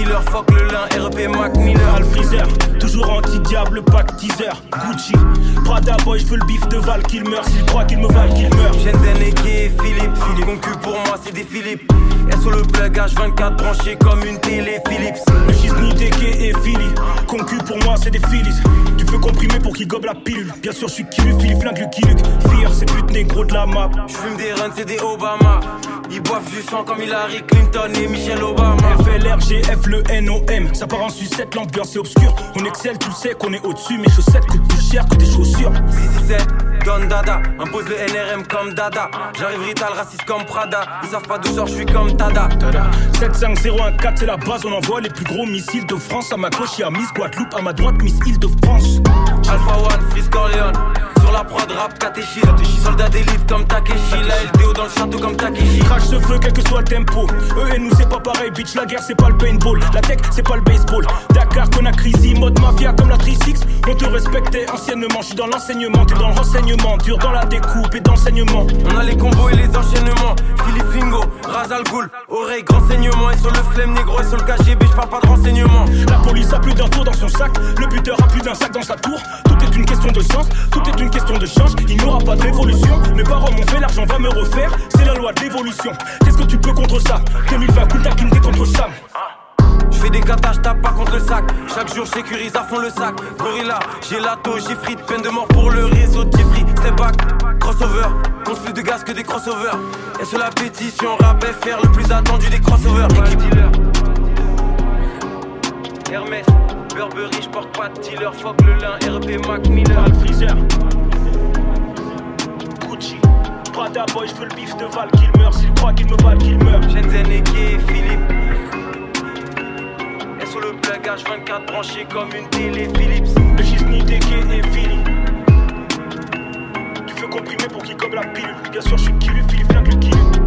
dealer. Fuck le lin, REP Mac Miller. Freezer, toujours anti-diable, pack teaser. Gucci, Prada boy, j'veux le bif de Val qu'il meurt. S'il croit qu'il me valent, qu'il meurt. Shenzhen et Philippe. Philippe, concu pour moi, c'est des Philippe. sur le plug H24 branché comme une télé Philips. Le Gisni, DK et Philly. Concu pour moi, c'est des Phillies. Tu veux comprimer pour qu'il gobe la pilule. Bien sûr, je suis qui Philippe flingue Luke. Fier, c'est pute négro de la map. J'fume des runs, c'est des Obama. Ils boivent du sang comme Hillary Clinton et Michelle Obama. FLRGF, le NOM. Ça part en sucette, l'ambiance est obscure. On excelle, tu sais qu'on est au-dessus. Mes chaussettes coûtent plus cher que tes chaussures. 667, Don Dada. Impose le NRM comme Dada. J'arrive Rital, raciste comme Prada. Ils savent pas d'où sort, je suis comme Tada. 75014, c'est la base. On envoie les plus gros missiles de France. À ma gauche, y'a Miss Guadeloupe. À ma droite, Miss Île-de-France. Alpha One, Freeze Corleone sur la prod rap catéchie Soldat d'élite comme Takeshi. La LDO dans le château comme Takeshi. Crash ce feu quel que soit le tempo. Eux et nous c'est pas pareil bitch. La guerre c'est pas le paintball. La tech c'est pas le baseball. Dakar crise mode mafia comme la 36 On te respectait anciennement. Je suis dans l'enseignement T'es dans le renseignement. Dur dans la découpe et d'enseignement. On a les combos et les enchaînements. Philippe Fingo, Razal Ghoul Oreille grand saignement. Et sur le flemme négro et sur le KGB Je parle pas de renseignement. La police a plus d'un tour dans son sac. Le buteur a plus d'un sac dans sa tour une question de sens Tout est une question de change, il n'y aura pas de révolution. Mes parents m'ont fait, l'argent va me refaire, c'est la loi de l'évolution. Qu'est-ce que tu peux contre ça? 2020, cool t'es contre Sam. Je fais des katas, tape pas contre le sac. Chaque jour, je sécurise à fond le sac. Gorilla, j'ai lato, j'ai frites, peine de mort pour le réseau de free. Step back, crossover. Compte plus de gaz que des crossovers. Et sur la pétition, rap faire le plus attendu des crossovers. Équipe Hermès, Burberry, j'porte pas de dealer. Fuck le lin, RP Mac Miller. Freezer. Prada boy, je veux le bif de Val qu'il meurt. S'il croit qu'il me valent, qu'il meurt. Shenzhen et Philippe. Et sur le plug H24 branché comme une télé Philips. Le Gisni, DK et Philly. Tu veux comprimer pour qu'il gobe la pilule. Bien sûr, je suis qui lui, Philippe, kill. Change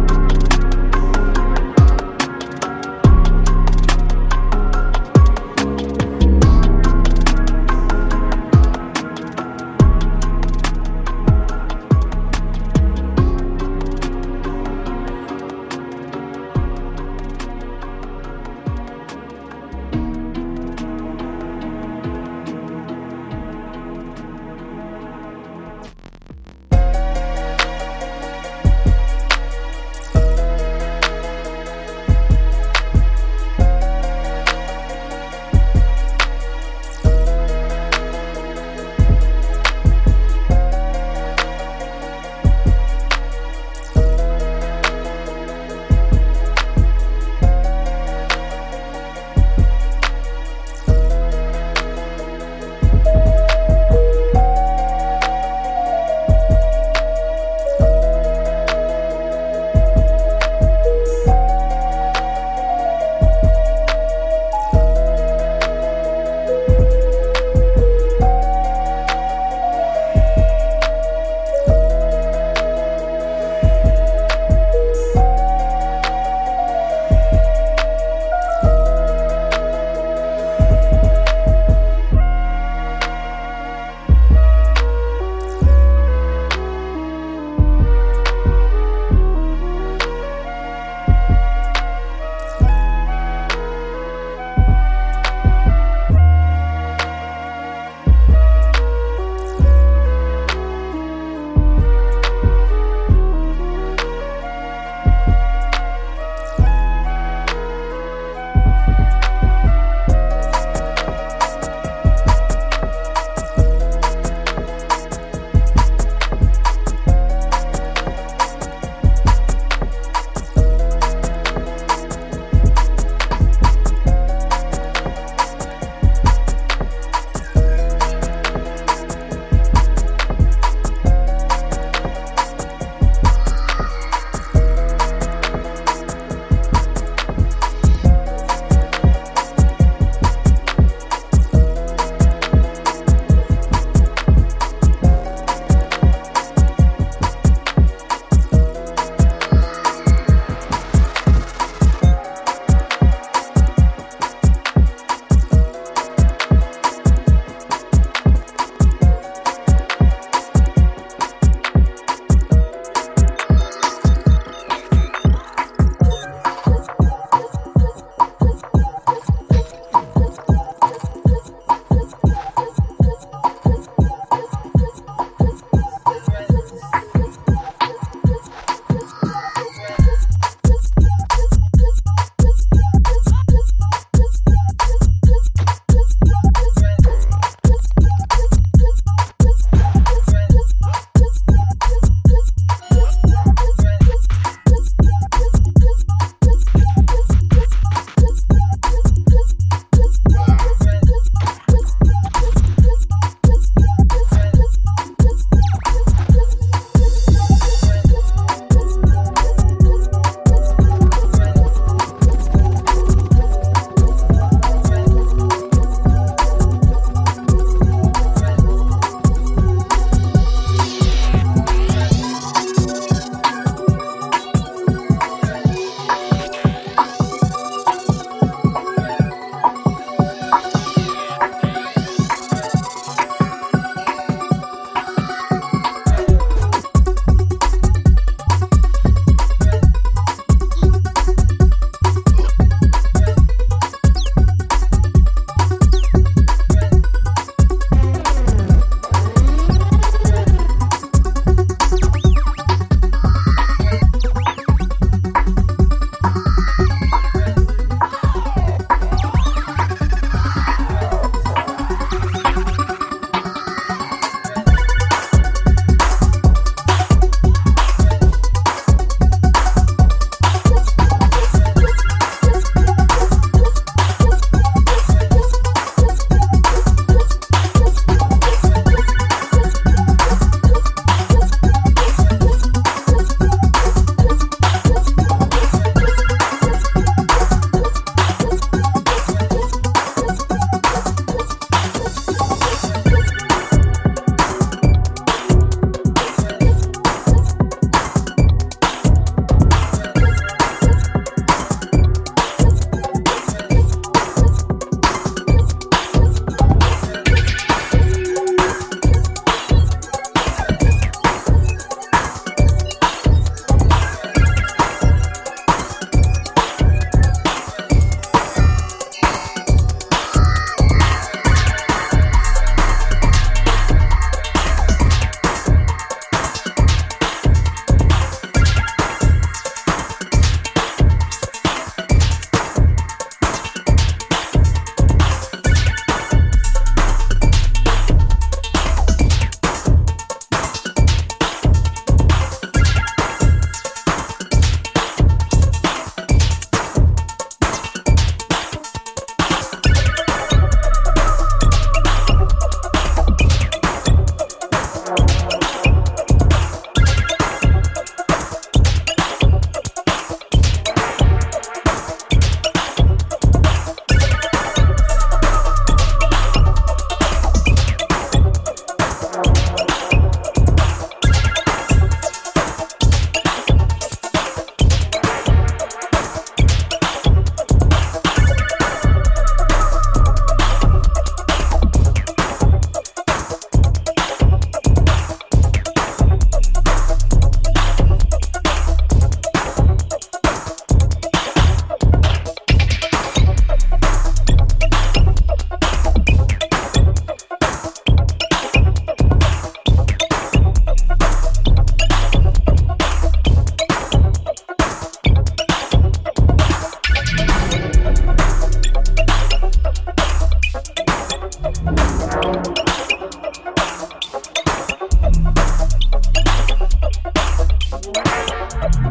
Thank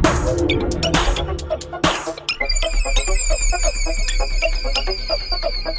you.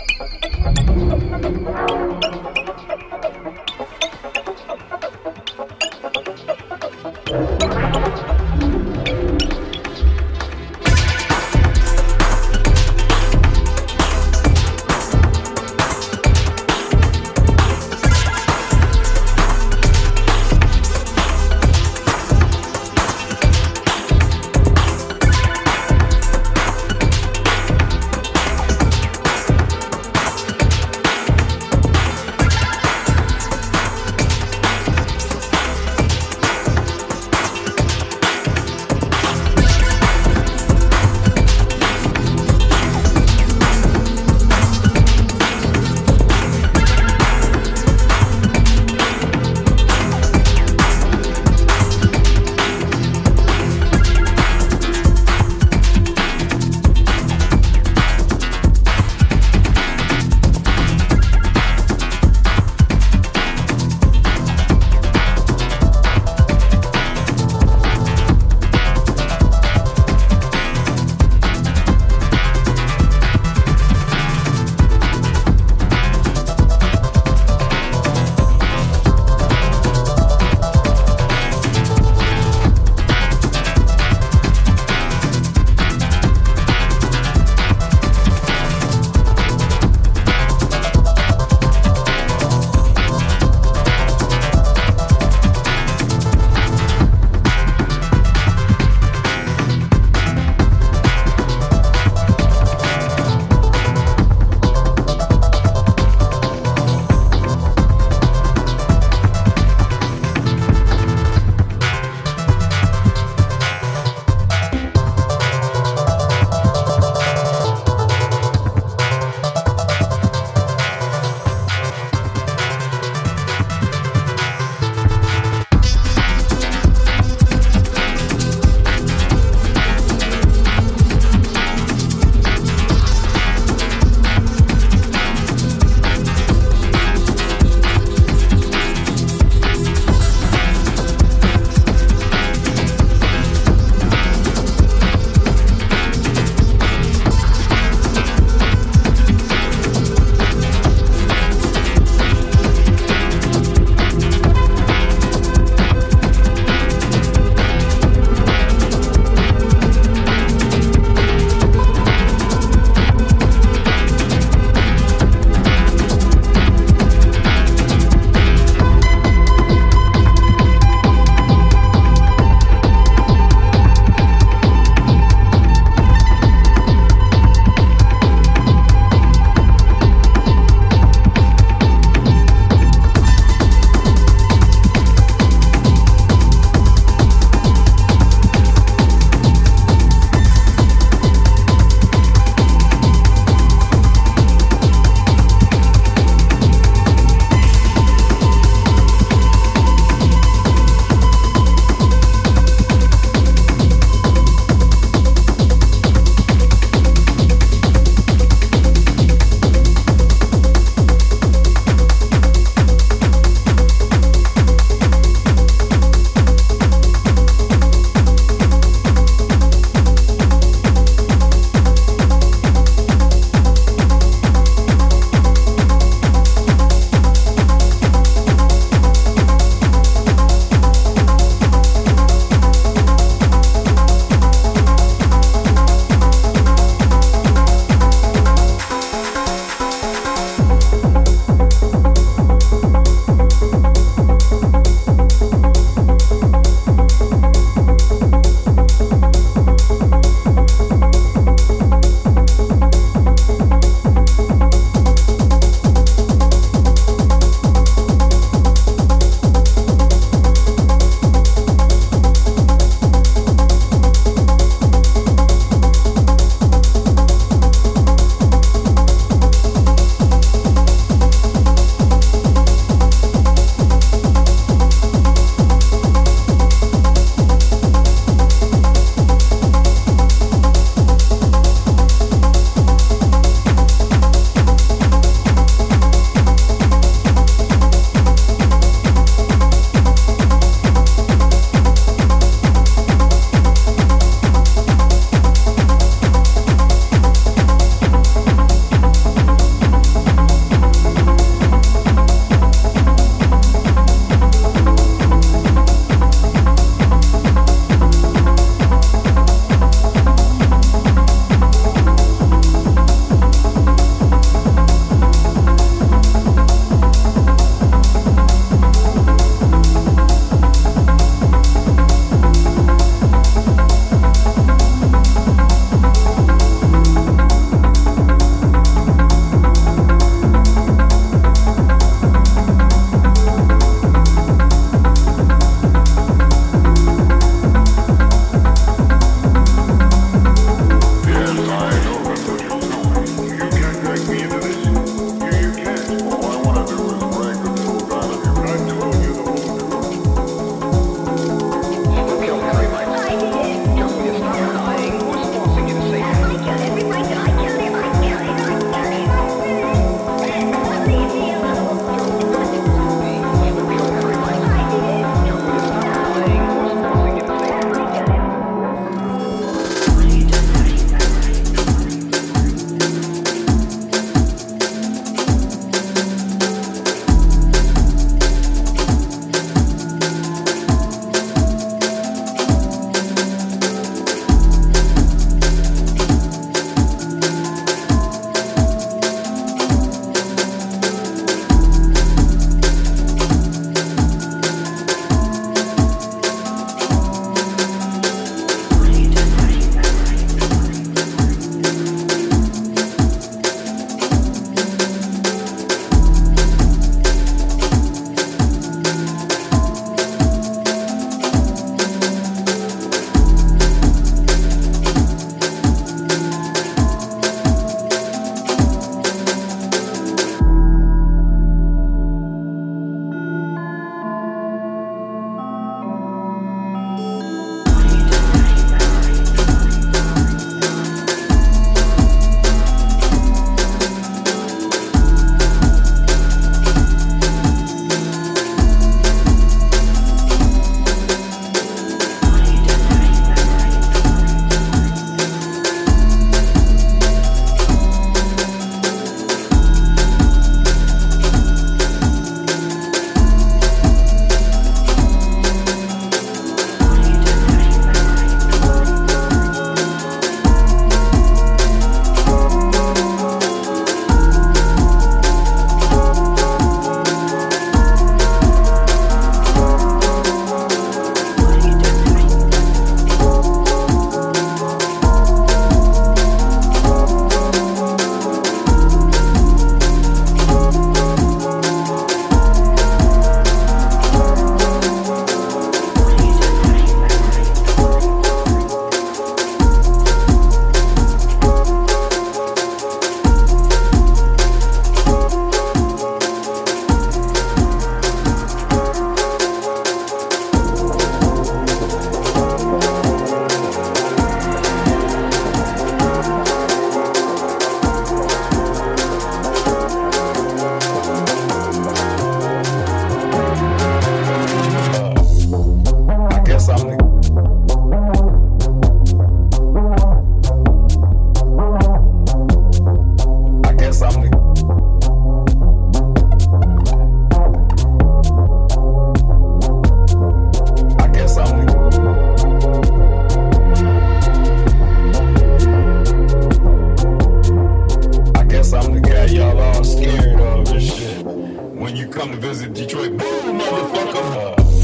Detroit. Boom, motherfucker.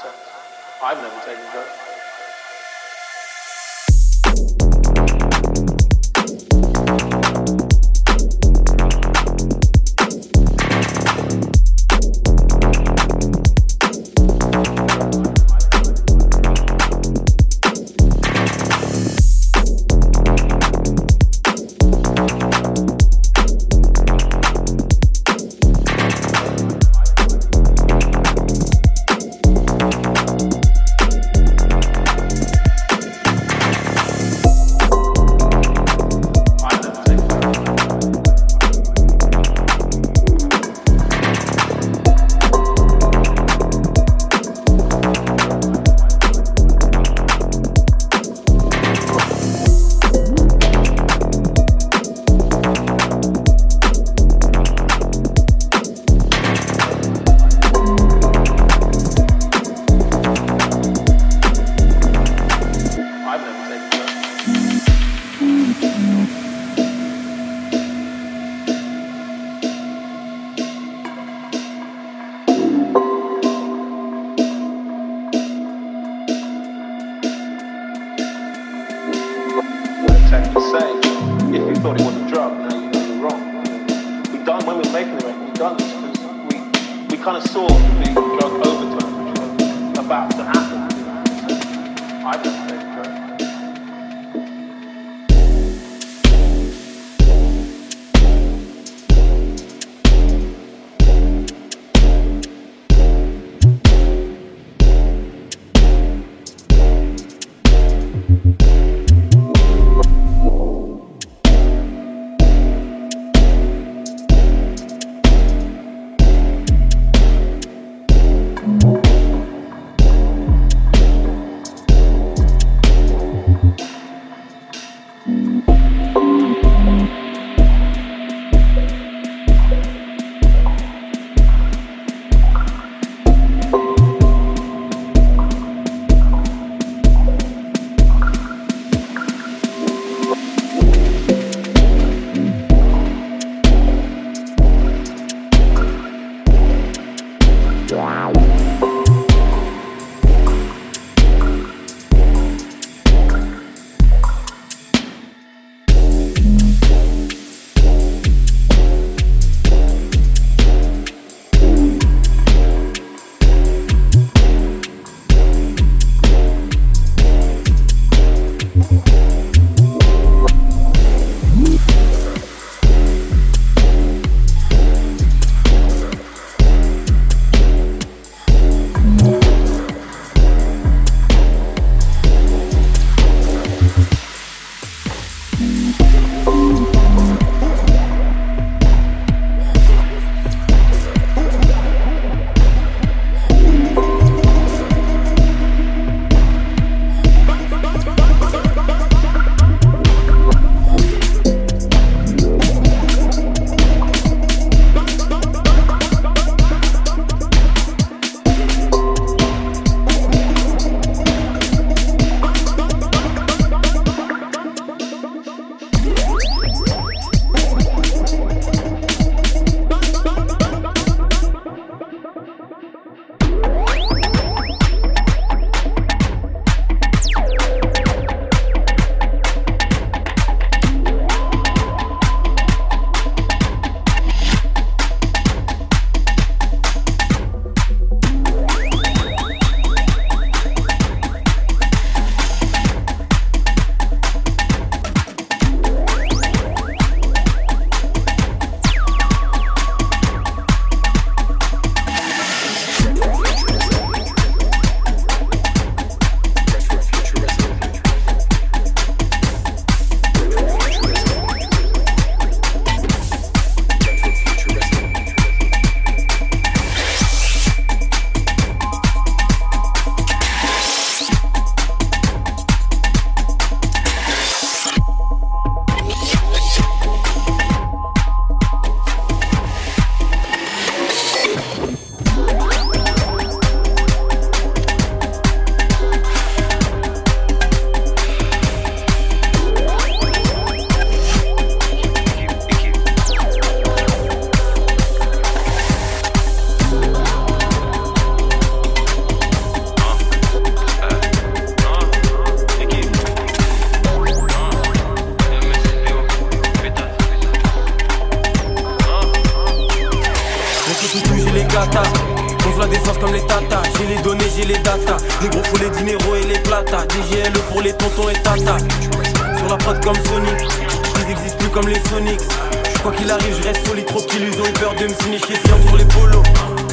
So I've never taken drugs.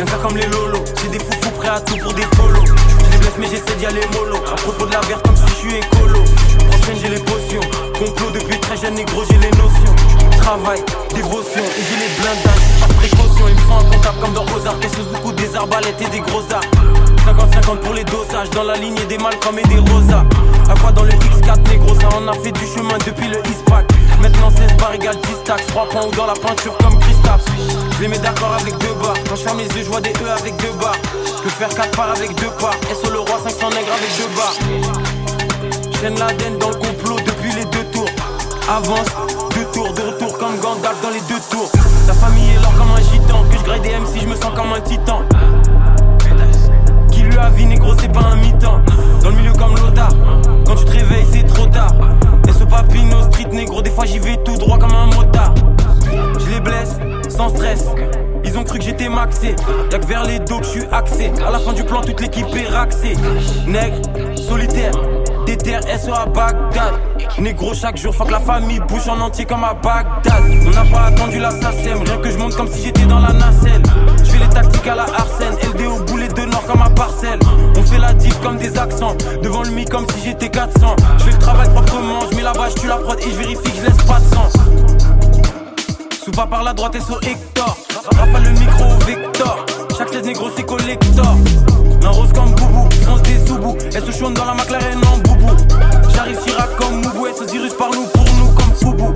Cas comme les lolos, c'est des foufous prêts à tout pour des follow. Je les blesse, mais j'essaie d'y aller mollo. À propos de la verte, comme si je suis écolo. Prochaine, j'ai les potions. Complot depuis très jeune, négro, j'ai les notions. Travail, dévotion, et j'ai les blindages, par précaution. Ils me font un comptable comme dans Ozark, et sous des arbalètes et des gros arts. 50-50 pour les dosages, dans la lignée des Malcolm et des Rosas. À quoi dans le X4 négro, ça en a fait du chemin depuis le Eastpack. Maintenant 16 barres égale 10 stacks, 3 points ou dans la peinture comme Christophe. Je les mets d'accord avec deux barres. Quand je ferme les yeux, je vois des E avec deux barres. Je peux faire 4 parts avec deux parts. Sur le roi 500 nègres avec deux barres. Chaîne la dans le complot depuis les deux tours. Avance, deux tours, de retour comme Gandalf dans les deux tours. La famille est là comme un gitan. Que je grade des MC, je me sens comme un titan. Qui lui a vie, négro, c'est pas un mi-temps. Dans le milieu comme l'otard. Quand tu te réveilles, c'est trop tard. Et ce papino street, négro, des fois j'y vais tout droit comme un motard. Je les blesse, sans stress. Ils ont cru que j'étais maxé. Y'a que vers les dos que je suis axé. À la fin du plan, toute l'équipe est raxée. Nègre, solitaire, déter, SO à Bagdad. Négro, chaque jour, que la famille bouge en entier comme à Bagdad. On n'a pas attendu la SACEM, rien que je monte comme si j'étais dans la nacelle. Je fais les tactiques à la Arsène, LD au boulet de nord comme à parcelle. On fait la diff comme des accents, devant le mi comme si j'étais 400. Je fais le travail proprement, je mets la bâche, tu la prod et je vérifie que je laisse pas de sang. Pas par la droite et sur Hector. Rafale le micro au Vector. Chaque 16 négro c'est collector. Un rose comme Boubou, France des sous Elle se chouine dans la McLaren en boubou. J'arrive Chirac comme Moubou. Et ce virus par nous pour nous comme Foubou.